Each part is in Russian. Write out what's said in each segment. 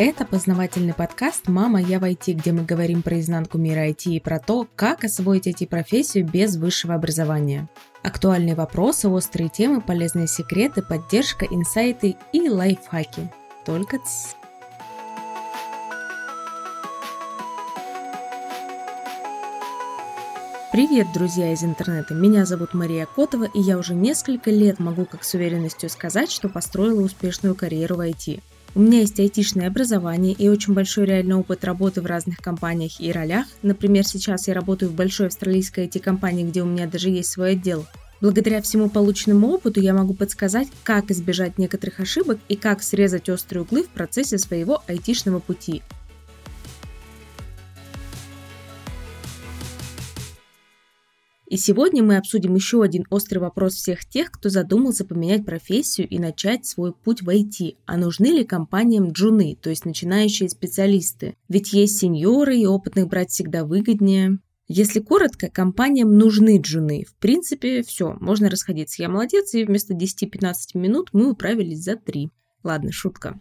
Это познавательный подкаст «Мама, я в IT», где мы говорим про изнанку мира IT и про то, как освоить IT-профессию без высшего образования. Актуальные вопросы, острые темы, полезные секреты, поддержка, инсайты и лайфхаки. Только ц... Привет, друзья из интернета! Меня зовут Мария Котова, и я уже несколько лет могу как с уверенностью сказать, что построила успешную карьеру в IT. У меня есть айтишное образование и очень большой реальный опыт работы в разных компаниях и ролях. Например, сейчас я работаю в большой австралийской IT-компании, где у меня даже есть свой отдел. Благодаря всему полученному опыту я могу подсказать, как избежать некоторых ошибок и как срезать острые углы в процессе своего айтишного пути. И сегодня мы обсудим еще один острый вопрос всех тех, кто задумался поменять профессию и начать свой путь в IT. А нужны ли компаниям джуны, то есть начинающие специалисты? Ведь есть сеньоры, и опытных брать всегда выгоднее. Если коротко, компаниям нужны джуны. В принципе, все, можно расходиться. Я молодец, и вместо 10-15 минут мы управились за 3. Ладно, шутка.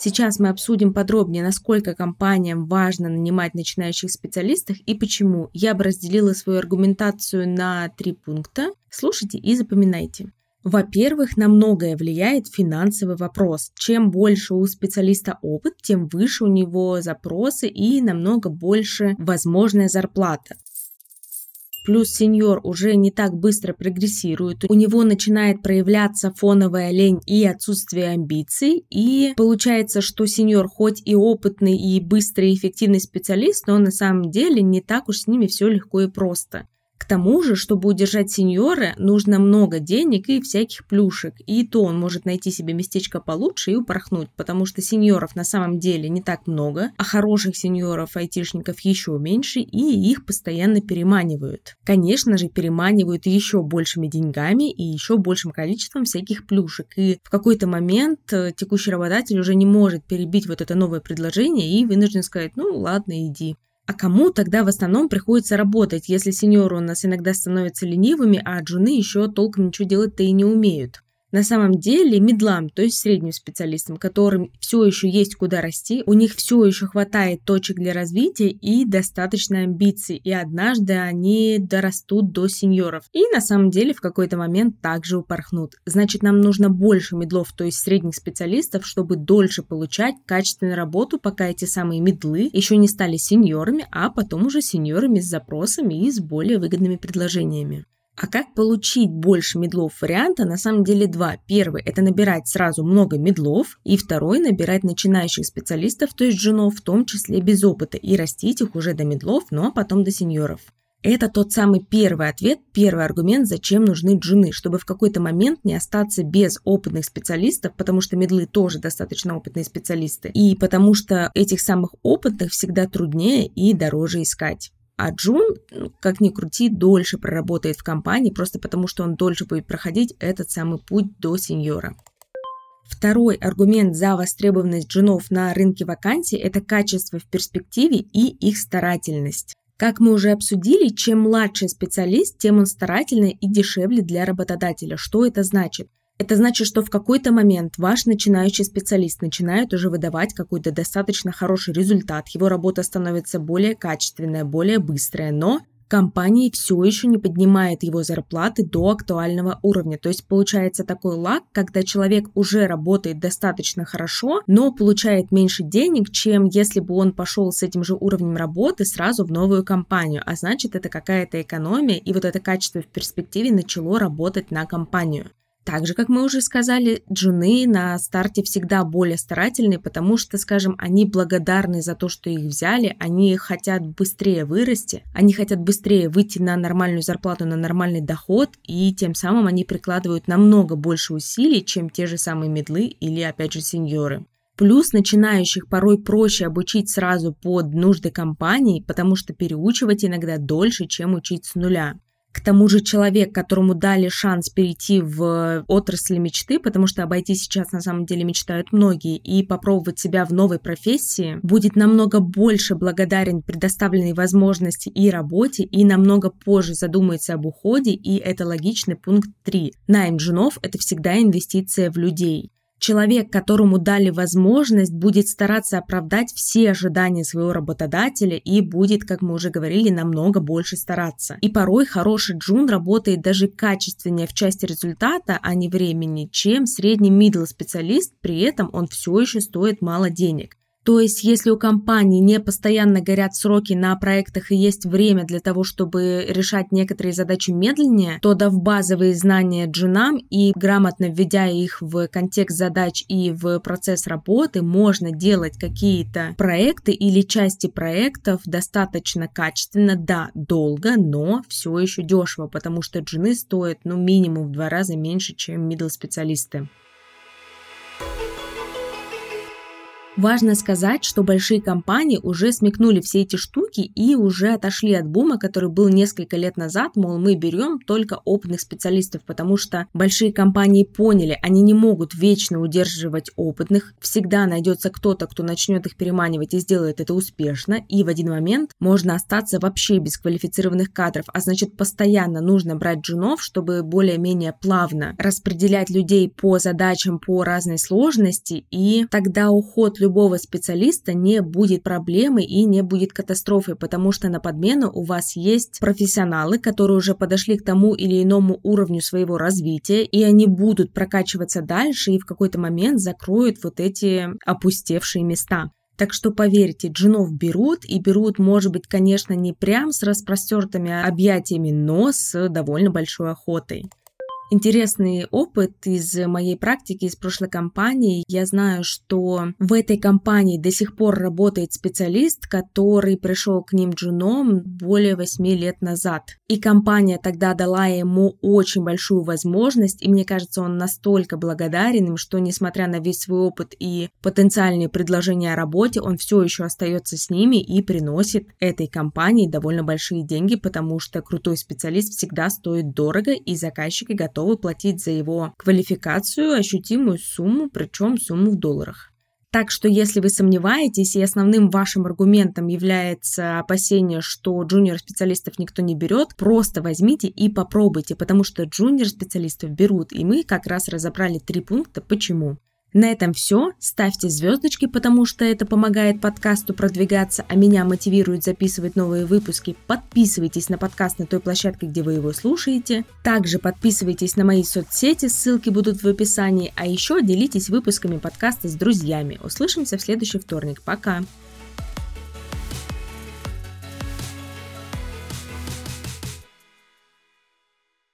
Сейчас мы обсудим подробнее, насколько компаниям важно нанимать начинающих специалистов и почему. Я бы разделила свою аргументацию на три пункта. Слушайте и запоминайте. Во-первых, на многое влияет финансовый вопрос. Чем больше у специалиста опыт, тем выше у него запросы и намного больше возможная зарплата. Плюс сеньор уже не так быстро прогрессирует, у него начинает проявляться фоновая лень и отсутствие амбиций, и получается, что сеньор хоть и опытный, и быстрый, и эффективный специалист, но на самом деле не так уж с ними все легко и просто. К тому же, чтобы удержать сеньора, нужно много денег и всяких плюшек. И то он может найти себе местечко получше и упорхнуть, потому что сеньоров на самом деле не так много, а хороших сеньоров, айтишников еще меньше, и их постоянно переманивают. Конечно же, переманивают еще большими деньгами и еще большим количеством всяких плюшек. И в какой-то момент э, текущий работодатель уже не может перебить вот это новое предложение и вынужден сказать, ну ладно, иди. А кому тогда в основном приходится работать, если сеньоры у нас иногда становятся ленивыми, а джуны еще толком ничего делать-то и не умеют? На самом деле медлам, то есть средним специалистам, которым все еще есть куда расти, у них все еще хватает точек для развития и достаточно амбиций, и однажды они дорастут до сеньоров. И на самом деле в какой-то момент также упорхнут. Значит, нам нужно больше медлов, то есть средних специалистов, чтобы дольше получать качественную работу, пока эти самые медлы еще не стали сеньорами, а потом уже сеньорами с запросами и с более выгодными предложениями. А как получить больше медлов варианта? На самом деле два. Первый – это набирать сразу много медлов, и второй – набирать начинающих специалистов, то есть джунов, в том числе без опыта, и растить их уже до медлов, ну а потом до сеньоров. Это тот самый первый ответ, первый аргумент, зачем нужны джуны, чтобы в какой-то момент не остаться без опытных специалистов, потому что медлы тоже достаточно опытные специалисты, и потому что этих самых опытных всегда труднее и дороже искать. А Джун, ну, как ни крути, дольше проработает в компании, просто потому что он дольше будет проходить этот самый путь до сеньора. Второй аргумент за востребованность джунов на рынке вакансий – это качество в перспективе и их старательность. Как мы уже обсудили, чем младший специалист, тем он старательный и дешевле для работодателя. Что это значит? Это значит, что в какой-то момент ваш начинающий специалист начинает уже выдавать какой-то достаточно хороший результат, его работа становится более качественная, более быстрая, но компании все еще не поднимает его зарплаты до актуального уровня. То есть получается такой лаг, когда человек уже работает достаточно хорошо, но получает меньше денег, чем если бы он пошел с этим же уровнем работы сразу в новую компанию. А значит, это какая-то экономия, и вот это качество в перспективе начало работать на компанию. Так же, как мы уже сказали, джуны на старте всегда более старательные, потому что, скажем, они благодарны за то, что их взяли, они хотят быстрее вырасти, они хотят быстрее выйти на нормальную зарплату, на нормальный доход, и тем самым они прикладывают намного больше усилий, чем те же самые медлы или, опять же, сеньоры. Плюс начинающих порой проще обучить сразу под нужды компании, потому что переучивать иногда дольше, чем учить с нуля. К тому же человек, которому дали шанс перейти в отрасль мечты, потому что обойти сейчас на самом деле мечтают многие, и попробовать себя в новой профессии, будет намного больше благодарен предоставленной возможности и работе, и намного позже задумается об уходе, и это логичный пункт 3. Найм джунов – это всегда инвестиция в людей. Человек, которому дали возможность, будет стараться оправдать все ожидания своего работодателя и будет, как мы уже говорили, намного больше стараться. И порой хороший джун работает даже качественнее в части результата, а не времени, чем средний middle специалист, при этом он все еще стоит мало денег. То есть, если у компании не постоянно горят сроки на проектах и есть время для того, чтобы решать некоторые задачи медленнее, то дав базовые знания джунам и грамотно введя их в контекст задач и в процесс работы, можно делать какие-то проекты или части проектов достаточно качественно, да, долго, но все еще дешево, потому что джуны стоят, ну, минимум в два раза меньше, чем middle специалисты. Важно сказать, что большие компании уже смекнули все эти штуки и уже отошли от бума, который был несколько лет назад, мол, мы берем только опытных специалистов, потому что большие компании поняли, они не могут вечно удерживать опытных, всегда найдется кто-то, кто начнет их переманивать и сделает это успешно, и в один момент можно остаться вообще без квалифицированных кадров, а значит постоянно нужно брать джунов, чтобы более-менее плавно распределять людей по задачам по разной сложности, и тогда уход любого специалиста не будет проблемой и не будет катастрофой, потому что на подмену у вас есть профессионалы, которые уже подошли к тому или иному уровню своего развития, и они будут прокачиваться дальше и в какой-то момент закроют вот эти опустевшие места. Так что поверьте, джинов берут, и берут, может быть, конечно, не прям с распростертыми объятиями, но с довольно большой охотой интересный опыт из моей практики из прошлой компании. Я знаю, что в этой компании до сих пор работает специалист, который пришел к ним джуном более 8 лет назад. И компания тогда дала ему очень большую возможность, и мне кажется, он настолько благодарен им, что несмотря на весь свой опыт и потенциальные предложения о работе, он все еще остается с ними и приносит этой компании довольно большие деньги, потому что крутой специалист всегда стоит дорого, и заказчики готовы готовы платить за его квалификацию ощутимую сумму, причем сумму в долларах. Так что если вы сомневаетесь, и основным вашим аргументом является опасение, что джуниор-специалистов никто не берет, просто возьмите и попробуйте, потому что джуниор-специалистов берут, и мы как раз разобрали три пункта, почему. На этом все. Ставьте звездочки, потому что это помогает подкасту продвигаться, а меня мотивирует записывать новые выпуски. Подписывайтесь на подкаст на той площадке, где вы его слушаете. Также подписывайтесь на мои соцсети, ссылки будут в описании. А еще делитесь выпусками подкаста с друзьями. Услышимся в следующий вторник. Пока!